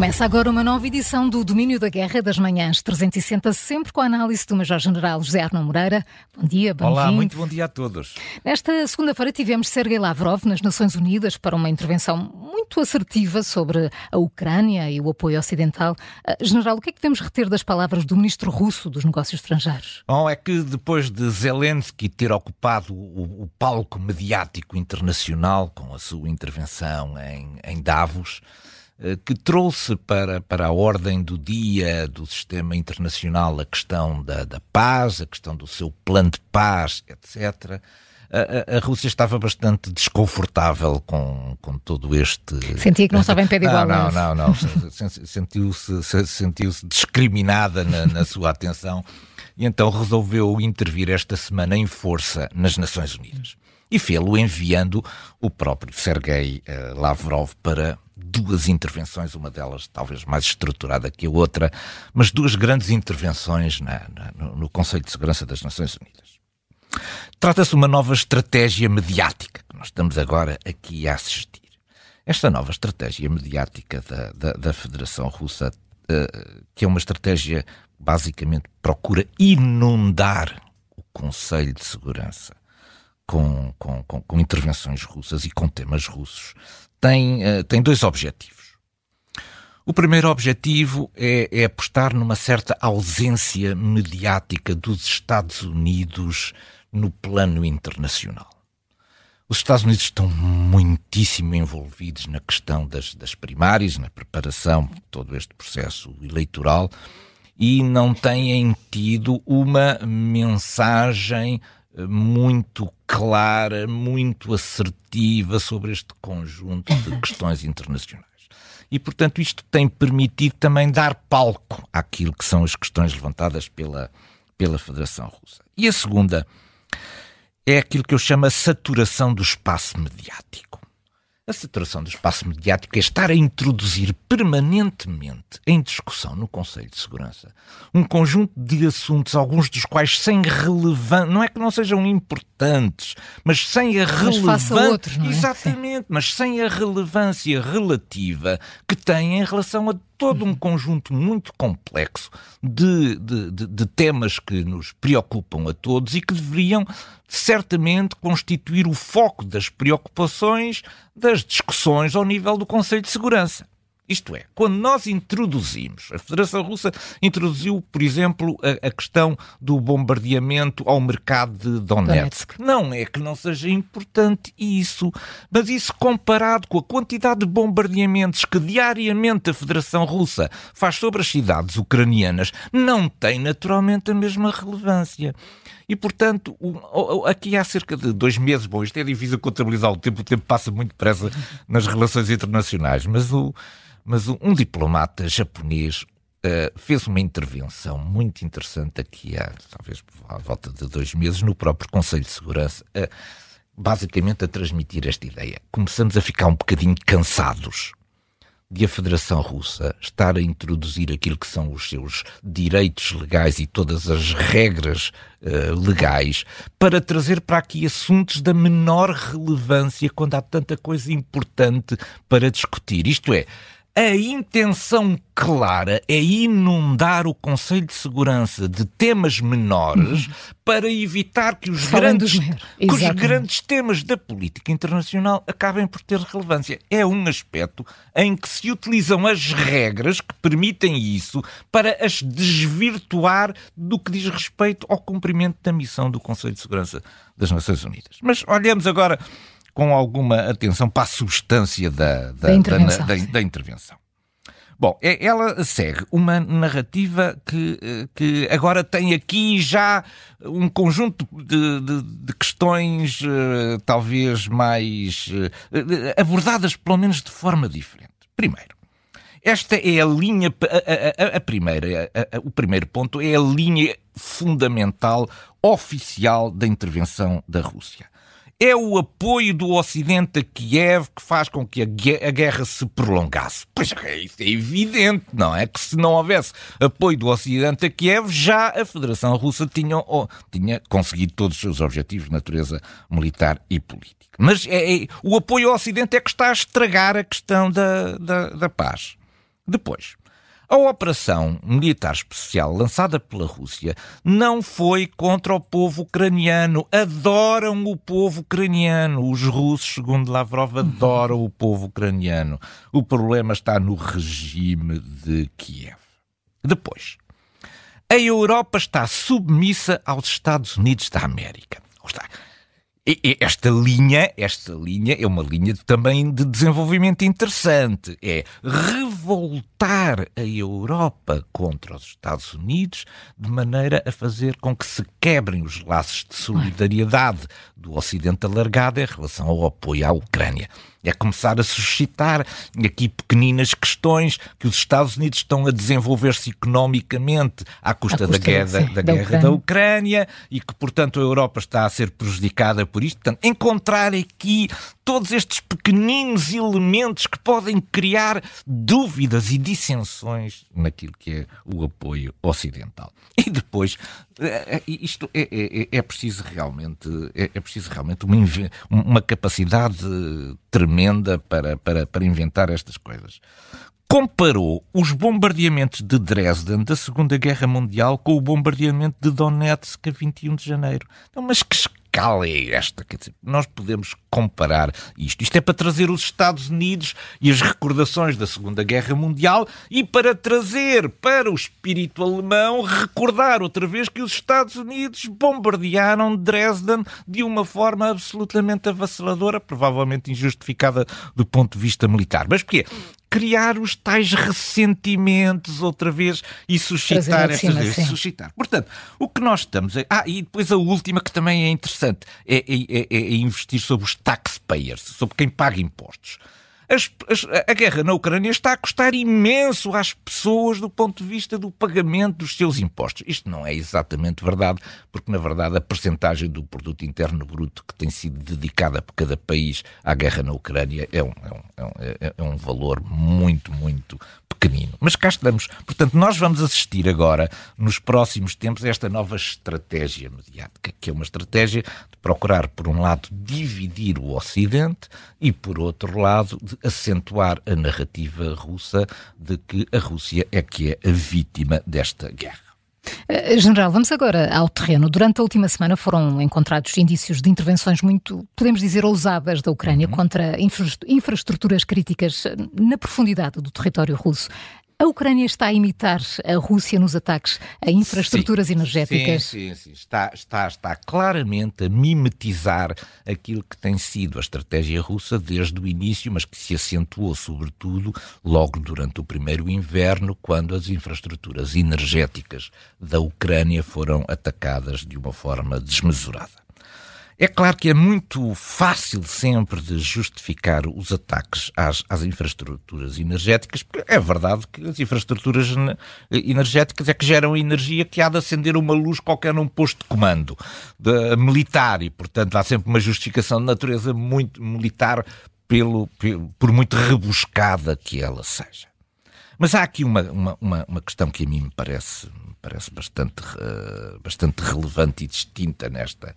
Começa agora uma nova edição do Domínio da Guerra das Manhãs 360, sempre com a análise do Major-General José Arno Moreira. Bom dia, bom Olá, muito bom dia a todos. Nesta segunda-feira tivemos Sergei Lavrov nas Nações Unidas para uma intervenção muito assertiva sobre a Ucrânia e o apoio ocidental. Ah, General, o que é que devemos reter das palavras do ministro russo dos Negócios Estrangeiros? Bom, é que depois de Zelensky ter ocupado o, o palco mediático internacional com a sua intervenção em, em Davos, que trouxe para, para a ordem do dia do sistema internacional a questão da, da paz, a questão do seu plano de paz, etc. A, a, a, Rússia estava bastante desconfortável com, com todo este. Sentia que não estava em pé de igualdade. Não, não, não. Sentiu-se sentiu discriminada na, na sua atenção e então resolveu intervir esta semana em força nas Nações Unidas. E fê-lo enviando o próprio Sergei eh, Lavrov para duas intervenções, uma delas talvez mais estruturada que a outra, mas duas grandes intervenções na, na, no Conselho de Segurança das Nações Unidas. Trata-se de uma nova estratégia mediática que nós estamos agora aqui a assistir. Esta nova estratégia mediática da, da, da Federação Russa, uh, que é uma estratégia basicamente procura inundar o Conselho de Segurança com, com, com, com intervenções russas e com temas russos, tem, uh, tem dois objetivos. O primeiro objetivo é, é, apostar numa certa ausência mediática dos Estados Unidos no plano internacional. Os Estados Unidos estão muitíssimo envolvidos na questão das, das primárias, na preparação de todo este processo eleitoral e não têm tido uma mensagem muito clara, muito assertiva sobre este conjunto de questões internacionais. E, portanto, isto tem permitido também dar palco àquilo que são as questões levantadas pela, pela Federação Russa. E a segunda é aquilo que eu chamo a saturação do espaço mediático. A saturação do espaço mediático é estar a introduzir permanentemente em discussão no Conselho de Segurança um conjunto de assuntos, alguns dos quais sem relevância, não é que não sejam importantes, mas sem a relevância. é? Exatamente, mas sem a relevância relativa que têm em relação a todo um conjunto muito complexo de, de, de, de, temas que nos preocupam a todos e que deveriam certamente constituir o foco das preocupações, das discussões ao nível do Conselho de Segurança. Isto é, quando nós introduzimos, a Federação Russa introduziu, por exemplo, a, a questão do bombardeamento ao mercado de Donetsk. Donetsk. Não é que não seja importante isso, mas isso comparado com a quantidade de bombardeamentos que diariamente a Federação Russa faz sobre as cidades ucranianas, não tem naturalmente a mesma relevância. E, portanto, aqui há cerca de dois meses, bom, isto é difícil contabilizar o tempo, o tempo passa muito depressa nas relações internacionais, mas o mas um diplomata japonês uh, fez uma intervenção muito interessante aqui há, talvez, à volta de dois meses, no próprio Conselho de Segurança, uh, basicamente a transmitir esta ideia. Começamos a ficar um bocadinho cansados de a Federação Russa estar a introduzir aquilo que são os seus direitos legais e todas as regras uh, legais para trazer para aqui assuntos da menor relevância quando há tanta coisa importante para discutir. Isto é, a intenção clara é inundar o Conselho de Segurança de temas menores uhum. para evitar que os, grandes, que os grandes temas da política internacional acabem por ter relevância. É um aspecto em que se utilizam as regras que permitem isso para as desvirtuar do que diz respeito ao cumprimento da missão do Conselho de Segurança das Nações Unidas. Mas olhemos agora com alguma atenção para a substância da, da, da, intervenção. da, da intervenção. Bom, é, ela segue uma narrativa que, eh, que agora tem aqui já um conjunto de, de, de questões uh, talvez mais uh, abordadas pelo menos de forma diferente. Primeiro, esta é a linha, a, a, a primeira, a, o primeiro ponto é a linha fundamental oficial da intervenção da Rússia é o apoio do Ocidente a Kiev que faz com que a guerra se prolongasse. Pois é, isso é evidente, não é? Que se não houvesse apoio do Ocidente a Kiev, já a Federação Russa tinha, tinha conseguido todos os seus objetivos de natureza militar e política. Mas é, é, o apoio ao Ocidente é que está a estragar a questão da, da, da paz. Depois, a operação militar especial lançada pela Rússia não foi contra o povo ucraniano. Adoram o povo ucraniano. Os russos, segundo Lavrov, adoram o povo ucraniano. O problema está no regime de Kiev. Depois, a Europa está submissa aos Estados Unidos da América. Está esta linha, esta linha é uma linha também de desenvolvimento interessante. É revoltar a Europa contra os Estados Unidos de maneira a fazer com que se quebrem os laços de solidariedade do Ocidente alargado em relação ao apoio à Ucrânia. É começar a suscitar aqui pequeninas questões que os Estados Unidos estão a desenvolver-se economicamente à custa, custa da, guerra, sim, da, da, guerra Ucrânia. da Ucrânia e que, portanto, a Europa está a ser prejudicada por isto. Portanto, encontrar aqui todos estes pequeninos elementos que podem criar dúvidas e dissensões naquilo que é o apoio ocidental. E depois, eh, eh, isto é, é, é, é preciso realmente, é, é, preciso realmente uma, uma capacidade tremenda para, para, para inventar estas coisas comparou os bombardeamentos de Dresden da Segunda Guerra Mundial com o bombardeamento de Donetsk a 21 de janeiro. Então, mas que escala é esta? Quer dizer, nós podemos comparar isto. Isto é para trazer os Estados Unidos e as recordações da Segunda Guerra Mundial e para trazer para o espírito alemão recordar outra vez que os Estados Unidos bombardearam Dresden de uma forma absolutamente avassaladora, provavelmente injustificada do ponto de vista militar. Mas porquê? Criar os tais ressentimentos outra vez e suscitar estas vezes. Suscitar. Portanto, o que nós estamos a... Ah, e depois a última que também é interessante é, é, é, é investir sobre os taxpayers, sobre quem paga impostos. As, as, a guerra na Ucrânia está a custar imenso às pessoas do ponto de vista do pagamento dos seus impostos. Isto não é exatamente verdade, porque na verdade a percentagem do produto interno bruto que tem sido dedicada por cada país à guerra na Ucrânia é um, é um, é, é um valor muito, muito pequenino. Mas cá estamos. Portanto, nós vamos assistir agora, nos próximos tempos, a esta nova estratégia mediática, que é uma estratégia de procurar, por um lado, dividir o Ocidente e, por outro lado, de acentuar a narrativa russa de que a Rússia é que é a vítima desta guerra. Eh, General, vamos agora ao terreno. Durante a última semana foram encontrados indícios de intervenções muito, podemos dizer, ousadas da Ucrânia uhum. contra infraestruturas críticas na profundidade do território russo. A Ucrânia está a imitar a Rússia nos ataques a infraestruturas sim, energéticas? Sim, sim, sim. Está, está, está claramente a mimetizar aquilo que tem sido a estratégia russa desde o início, mas que se acentuou sobretudo logo durante o primeiro inverno, quando as infraestruturas energéticas da Ucrânia foram atacadas de uma forma desmesurada. É claro que é muito fácil sempre de justificar os ataques às, às, infraestruturas energéticas, porque é verdade que as infraestruturas energéticas é que geram energia que há de acender uma luz qualquer num posto de comando de, militar e, portanto, há sempre uma justificação de natureza muito militar pelo, pelo, por muito rebuscada que ela seja. Mas há aqui uma, uma, uma, uma questão que a mim me parece, parece bastante, uh, bastante relevante e distinta nesta,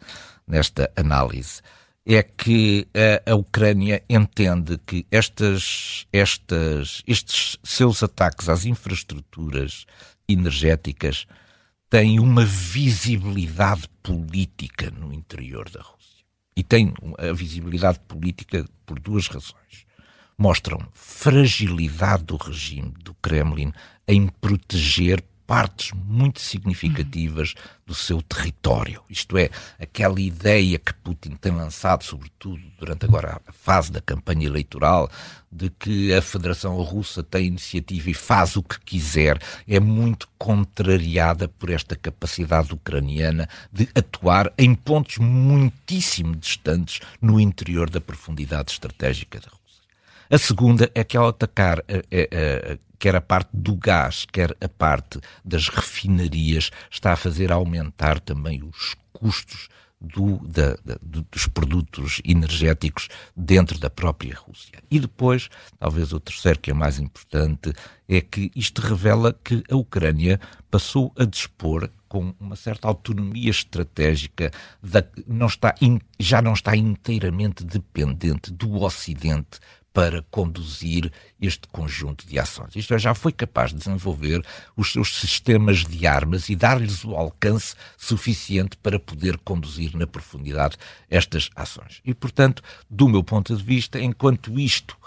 nesta análise. É que a, a Ucrânia entende que estas, estas, estes seus ataques às infraestruturas energéticas têm uma visibilidade política no interior da Rússia. E tem a visibilidade política por duas razões mostram fragilidade do regime do Kremlin em proteger partes muito significativas do seu território. Isto é, aquela ideia que Putin tem lançado, sobretudo durante agora a fase da campanha eleitoral, de que a Federação Russa tem iniciativa e faz o que quiser, é muito contrariada por esta capacidade ucraniana de atuar em pontos muitíssimo distantes no interior da profundidade estratégica da Rússia. A segunda é que ao atacar a, a, a, quer a parte do gás, quer a parte das refinarias, está a fazer aumentar também os custos do, da, da, dos produtos energéticos dentro da própria Rússia. E depois, talvez o terceiro, que é mais importante, é que isto revela que a Ucrânia passou a dispor com uma certa autonomia estratégica, da, não está in, já não está inteiramente dependente do Ocidente para conduzir este conjunto de ações. Isto é, já foi capaz de desenvolver os seus sistemas de armas e dar-lhes o alcance suficiente para poder conduzir na profundidade estas ações. E, portanto, do meu ponto de vista, enquanto isto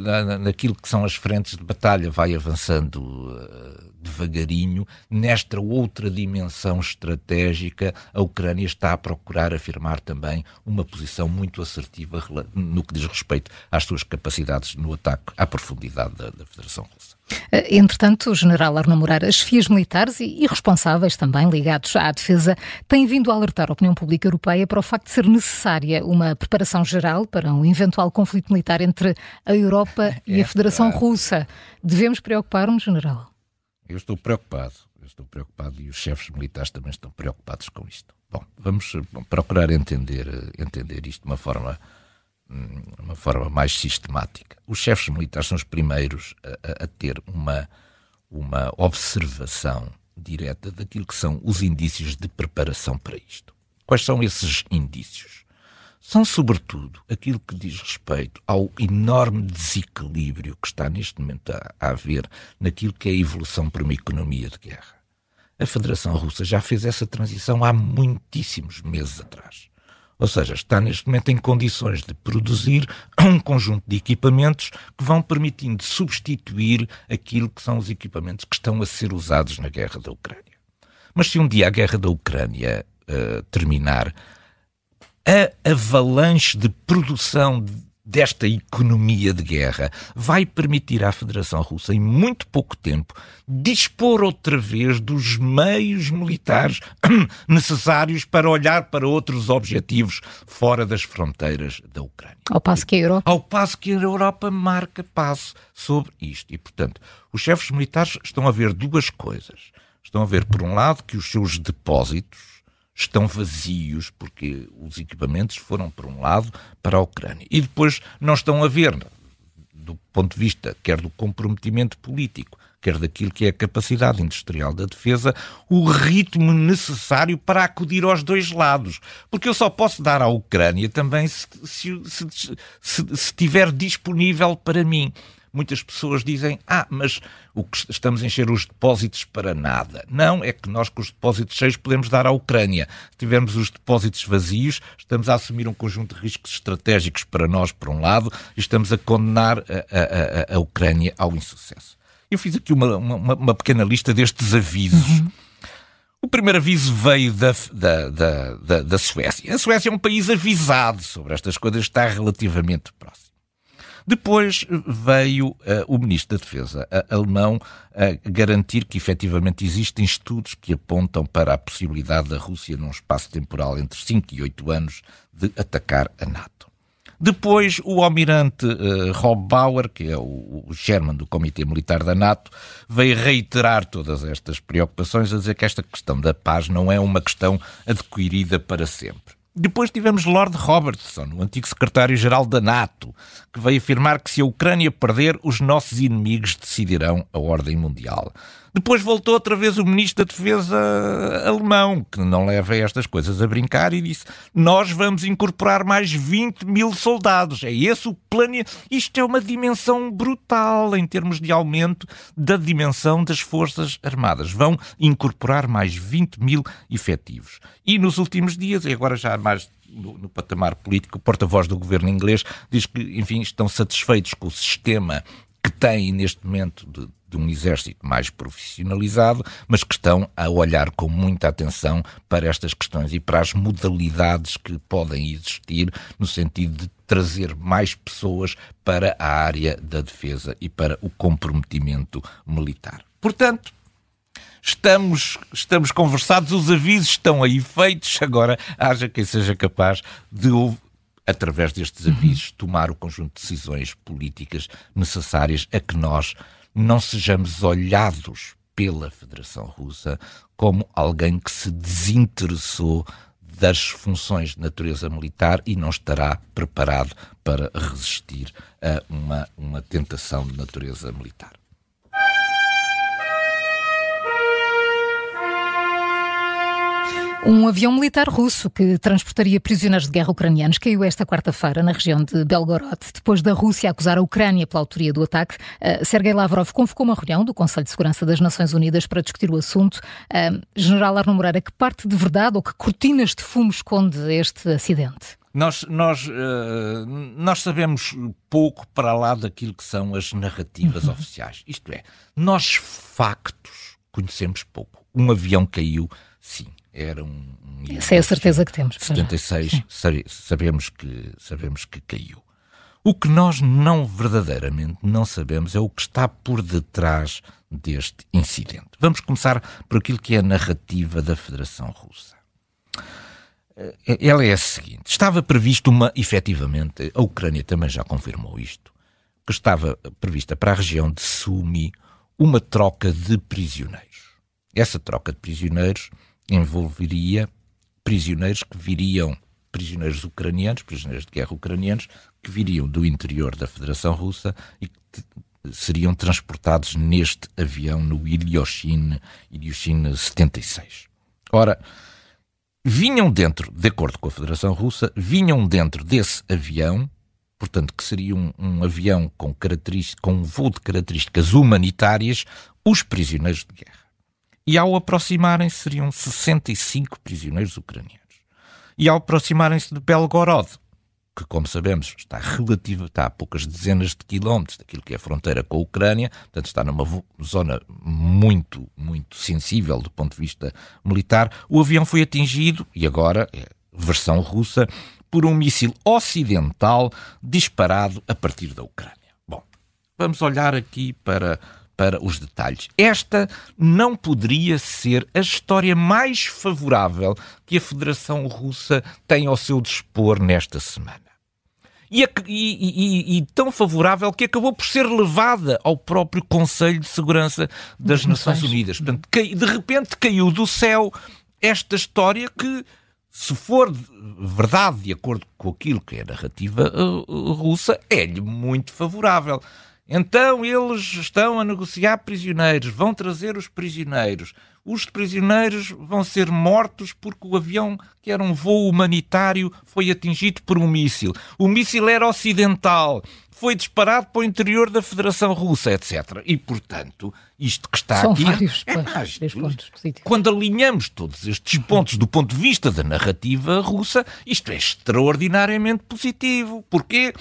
na, naquilo que são as frentes de batalha, vai avançando uh, devagarinho. Nesta outra dimensão estratégica, a Ucrânia está a procurar afirmar também uma posição muito assertiva no que diz respeito às suas capacidades no ataque à profundidade da, da Federação Russa. Eh, entretanto, o general Arno Moreira, as FIAs militares e, responsáveis também ligados à defesa têm vindo a alertar a opinião pública europeia para o facto de ser necessária uma preparação geral para um eventual conflito militar entre a Europa e a é Federação Russa. Devemos preocupar-nos, general? Eu estou preocupado. Eu estou preocupado e os chefes militares também estão preocupados com isto. Bom, vamos procurar entender, entender isto de uma forma uma forma mais sistemática. Os chefes militares são os primeiros a, a, ter uma, uma observação direta daquilo que são os indícios de preparação para isto. Quais são esses indícios? São, sobretudo, aquilo que diz respeito ao enorme desequilíbrio que está neste momento a, a haver naquilo que é a evolução para uma economia de guerra. A Federação Russa já fez essa transição há muitíssimos meses atrás. Ou seja, está neste momento em condições de produzir um conjunto de equipamentos que vão permitindo substituir aquilo que são os equipamentos que estão a ser usados na guerra da Ucrânia. Mas se um dia a guerra da Ucrânia uh, terminar, a avalanche de produção de desta economia de guerra vai permitir à Federação Russa, em muito pouco tempo, dispor outra vez dos meios militares necessários para olhar para outros objetivos fora das fronteiras da Ucrânia. Ao passo que a Europa. Ao passo que a Europa marca passo sobre isto. E, portanto, os chefes militares estão a ver duas coisas. Estão a ver, por um lado, que os seus depósitos estão vazios, porque os equipamentos foram, por um lado, para a Ucrânia. E depois não estão a ver, do ponto de vista quer do comprometimento político, quer daquilo que é a capacidade industrial da defesa, o ritmo necessário para acudir aos dois lados. Porque eu só posso dar à Ucrânia também se, se, se, se estiver disponível para mim muitas pessoas dizem: ah, mas o que estamos a encher os depósitos para nada. Não, é que nós com os depósitos cheios podemos dar à Ucrânia. Se tivermos os depósitos vazios, estamos a assumir um conjunto de riscos estratégicos para nós, por um lado, e estamos a condenar a, a, a, a Ucrânia ao insucesso. Eu fiz aqui uma, uma, uma pequena lista destes avisos. Uhum. O primeiro aviso veio da, da, da, da, da Suécia. A Suécia é um país avisado sobre estas coisas, está relativamente próximo. Depois veio uh, o Ministro da Defesa uh, alemão uh, garantir que efetivamente existem estudos que apontam para a possibilidade da Rússia, num espaço temporal entre 5 e 8 anos, de atacar a NATO. Depois, o almirante uh, Rob Bauer, que é o, o chairman do Comitê Militar da NATO, veio reiterar todas estas preocupações, a dizer que esta questão da paz não é uma questão adquirida para sempre. Depois tivemos Lord Robertson, o antigo secretário-geral da NATO, que veio afirmar que se a Ucrânia perder, os nossos inimigos decidirão a ordem mundial. Depois voltou outra vez o ministro da Defesa alemão, que não leva estas coisas a brincar, e disse: Nós vamos incorporar mais 20 mil soldados. É esse o plano. Isto é uma dimensão brutal em termos de aumento da dimensão das Forças Armadas. Vão incorporar mais 20 mil efetivos. E nos últimos dias, e agora já mais no, no, patamar político, o porta-voz do governo inglês diz que, enfim, estão satisfeitos com o sistema que têm neste momento de de um exército mais profissionalizado, mas que estão a olhar com muita atenção para estas questões e para as modalidades que podem existir no sentido de trazer mais pessoas para a área da defesa e para o comprometimento militar. Portanto, estamos, estamos conversados, os avisos estão aí feitos, agora haja quem seja capaz de através destes avisos, tomar o conjunto de decisões políticas necessárias a que nós não sejamos olhados pela Federação Russa como alguém que se desinteressou das funções de natureza militar e não estará preparado para resistir a uma, uma tentação de natureza militar. Um avião militar russo que transportaria prisioneiros de guerra ucranianos caiu esta quarta-feira na região de Belgorod. Depois da Rússia acusar a Ucrânia pela autoria do ataque, uh, Sergei Lavrov convocou uma reunião do Conselho de Segurança das Nações Unidas para discutir o assunto. Uh, General Arno Moreira, que parte de verdade ou que cortinas de fumo esconde este acidente? Nós, nós, uh, nós sabemos pouco para lá daquilo que são as narrativas uhum. oficiais. Isto é, nós factos conhecemos pouco. Um avião caiu, sim era um. um Essa é a certeza que temos. 76, sabemos que, sabemos que caiu. O que nós não verdadeiramente não sabemos é o que está por detrás deste incidente. Vamos começar por aquilo que é a narrativa da Federação Russa. Eh, ela é a seguinte: estava previsto uma, efetivamente, a Ucrânia também já confirmou isto, que estava prevista para a região de Sumi uma troca de prisioneiros. Essa troca de prisioneiros envolveria prisioneiros que viriam, prisioneiros ucranianos, prisioneiros de guerra ucranianos, que viriam do interior da Federação Russa e que seriam transportados neste avião no Ilyushin, Ilyushin 76. Ora, vinham dentro, de acordo com a Federação Russa, vinham dentro desse avião, portanto, que seria um, um avião com, com um voo de características humanitárias, os prisioneiros de guerra e ao aproximarem-se seriam 65 prisioneiros ucranianos. E ao aproximarem-se de Belgorod, que, como sabemos, está relativa, está a poucas dezenas de quilómetros daquilo que é a fronteira com a Ucrânia, portanto está numa zona muito, muito sensível do ponto de vista militar, o avião foi atingido, e agora, é versão russa, por um míssil ocidental disparado a partir da Ucrânia. Bom, vamos olhar aqui para para os detalhes. Esta não poderia ser a história mais favorável que a Federação Russa tem ao seu dispor nesta semana. E, e, e, e, tão favorável que acabou por ser levada ao próprio Conselho de Segurança das Nações Unidas. Portanto, de repente caiu do céu esta história que, se for verdade, de acordo com aquilo que é a narrativa uh, russa, é-lhe muito favorável. Então eles estão a negociar prisioneiros, vão trazer os prisioneiros. Os prisioneiros vão ser mortos porque o avião, que era um voo humanitário, foi atingido por um míssil. O míssil era ocidental, foi disparado para o interior da Federação Russa, etc. E, portanto, isto que está São aqui. Vários, é mais, quando alinhamos todos estes pontos do ponto de vista da narrativa russa, isto é extraordinariamente positivo. Porquê?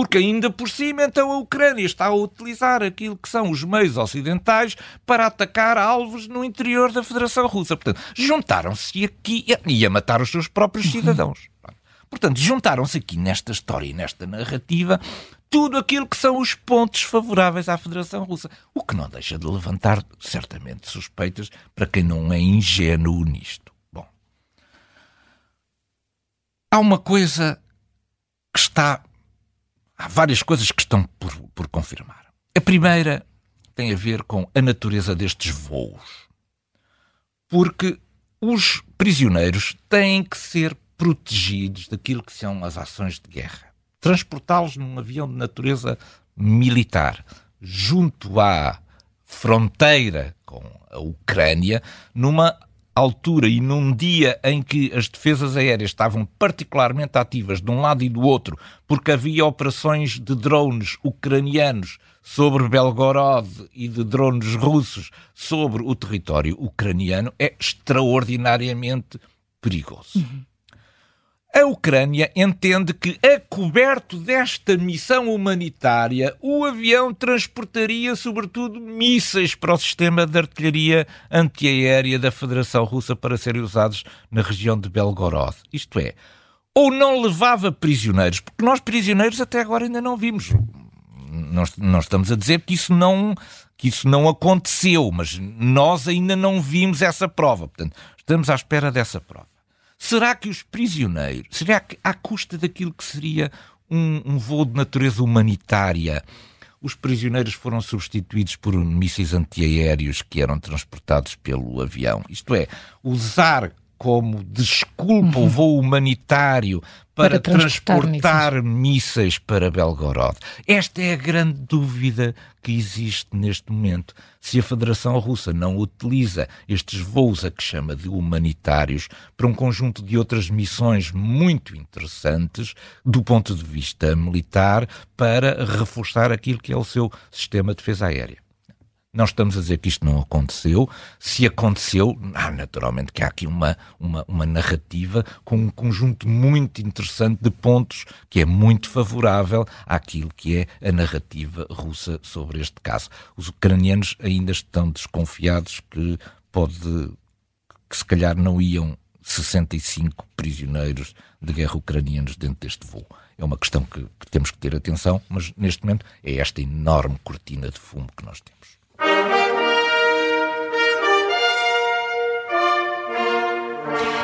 Porque ainda por cima então a Ucrânia está a utilizar aquilo que são os meios ocidentais para atacar alvos no interior da Federação Russa. Portanto, juntaram-se aqui e a matar os seus próprios uhum. cidadãos. Portanto, juntaram-se aqui nesta história e nesta narrativa tudo aquilo que são os pontos favoráveis à Federação Russa. O que não deixa de levantar, certamente, suspeitas para quem não é ingênuo nisto. Bom, há uma coisa que está há várias coisas que estão por, por confirmar. A primeira tem a ver com a natureza destes voos. Porque os prisioneiros têm que ser protegidos daquilo que são as ações de guerra. Transportá-los num avião de natureza militar junto à fronteira com a Ucrânia, numa altura e num dia em que as defesas aéreas estavam particularmente ativas de um lado e do outro, porque havia operações de drones ucranianos sobre Belgorod e de drones russos sobre o território ucraniano, é extraordinariamente perigoso. Uhum. A Ucrânia entende que, a coberto desta missão humanitária, o avião transportaria, sobretudo, mísseis para o sistema de artilharia antiaérea da Federação Russa para serem usados na região de Belgorod. Isto é, ou não levava prisioneiros, porque nós prisioneiros até agora ainda não vimos. Nós, nós estamos a dizer que isso não que isso não aconteceu, mas nós ainda não vimos essa prova. Portanto, estamos à espera dessa prova. Será que os prisioneiros, será que à custa daquilo que seria um, um voo de natureza humanitária, os prisioneiros foram substituídos por mísseis antiaéreos que eram transportados pelo avião? Isto é, usar como desculpa o voo humanitário para, para transportar, transportar mísseis para Belgorod. Esta é a grande dúvida que existe neste momento. Se a Federação Russa não utiliza estes voos a que chama de humanitários para um conjunto de outras missões muito interessantes do ponto de vista militar para reforçar aquilo que é o seu sistema de defesa aérea. Não estamos a dizer que isto não aconteceu. Se aconteceu, ah, naturalmente que há aqui uma, uma, uma narrativa com um conjunto muito interessante de pontos que é muito favorável àquilo que é a narrativa russa sobre este caso. Os ucranianos ainda estão desconfiados que pode que se calhar não iam 65 prisioneiros de guerra ucranianos dentro deste voo. É uma questão que, que temos que ter atenção, mas neste momento é esta enorme cortina de fumo que nós temos.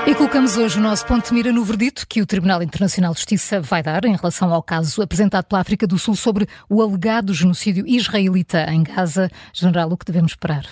E colocamos hoje o nosso ponto de mira no verdito que o Tribunal Internacional de Justiça vai dar em relação ao caso apresentado pela África do Sul sobre o alegado genocídio israelita em Gaza. General, o que devemos esperar?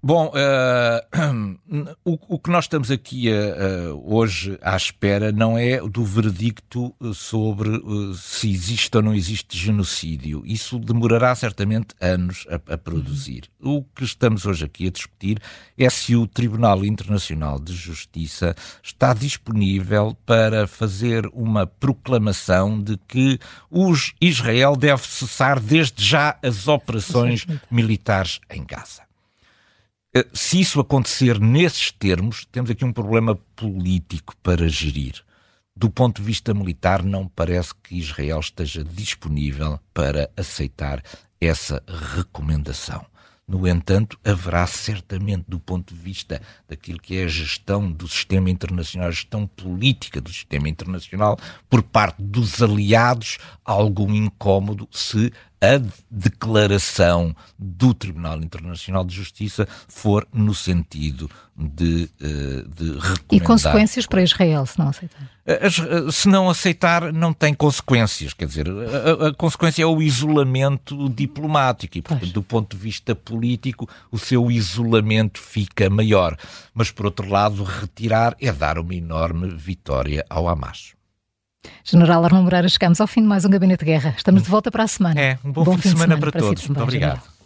Bom, uh, o, o, que nós estamos aqui uh, hoje à espera não é do veredicto sobre uh, se existe ou não existe genocídio. Isso demorará certamente anos a, a, produzir. O que estamos hoje aqui a discutir é se o Tribunal Internacional de Justiça está disponível para fazer uma proclamação de que os Israel deve cessar desde já as operações militares em Gaza. Eh, se isso acontecer nesses termos, temos aqui um problema político para gerir. Do ponto de vista militar, não parece que Israel esteja disponível para aceitar essa recomendação. No entanto, haverá certamente, do ponto de vista daquilo que é a gestão do sistema internacional, a gestão política do sistema internacional, por parte dos aliados, algum incómodo se a declaração do Tribunal Internacional de Justiça for no sentido de, eh, de recomendar... E consequências para Israel, se não aceitar? Eh, eh, se não aceitar, não tem consequências. Quer dizer, a, a consequência é o isolamento diplomático e, portanto, do ponto de vista político, o seu isolamento fica maior. Mas, por outro lado, retirar é dar uma enorme vitória ao Hamas. General Armando Moreira, chegamos ao fim de mais um Gabinete de Guerra. Estamos de volta para a semana. É, um bom, bom fim, de semana, semana para, para todos. Si, Muito obrigado. General.